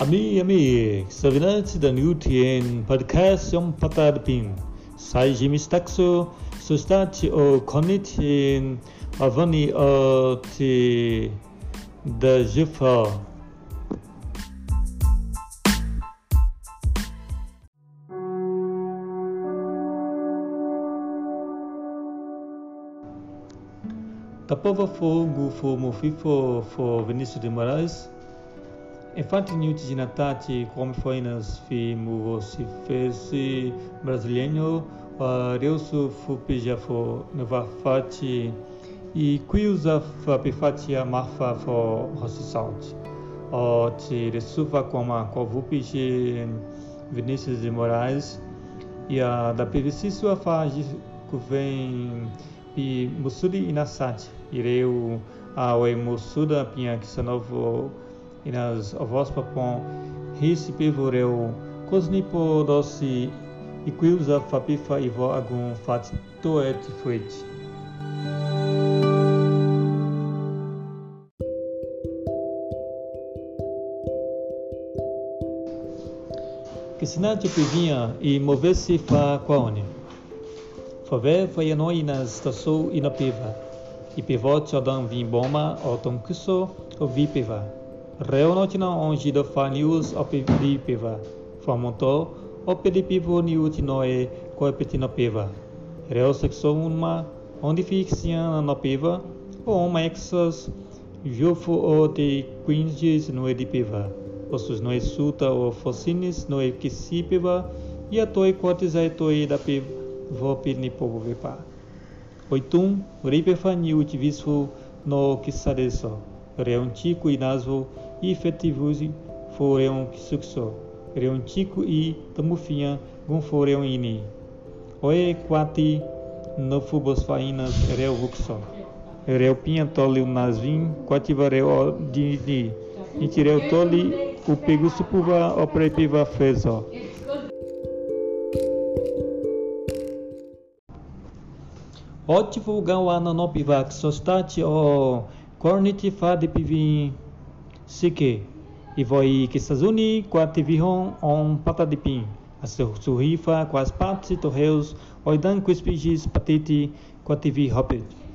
Ami ami, savinante da Newtien podcast yang patar pin. Sai Jimmy Staxo, sustati o konitin avani o ti da Jufa. Tapova fogo fo mofifo fo Vinícius de Moraes. Infante Newt de Natati, como foi nas filmes fez brasileiro, Reuso Fupija fo Nova Fati e Quiusa Fapifati Marfa fo Rossi Salt. O te resuva como a Covupije Vinícius de Moraes e a da PVC sua que vem e Musudi Inasati, ireu a o Musuda Pinha se novo inas avós papon risi pivoreu cosnipo dosi iquiusa fapifa ivo agun fat toet fuit. Que sinate pivinha e movesse fa quaone. Fave nas estação inapiva. E pivote odam vim boma o tom kuso o vi piva. Reonotina onde do fa news o pedi piva. Famonto o pedi pivo niuti noe ko petina piva. Reo sexo uma onde fixian no piva o uma exos Jofo o quinges de piva. Ossos no suta o focinis piva e a toi cortizai toi da piva vopi ni povo vepa. Oitum, ripefa ni utivisfu no kisadeso. Reontico e nasvo e efetivusi foreon kisukso. Reontico e tamufinha gun foreon ini. Oe quati no fubos fainas reu vuxo. Reu pinha toli nasvin, quativa reu dini. Itireu toli, o pegu supuva o prepiva fezo. Ótimo gawana no pivac sostati o corniti fa de pivin sike. E voi que sazuni quati vihon on pata de pin. A surrifa quas partes torreus oidan quispigis patiti quati vi hoped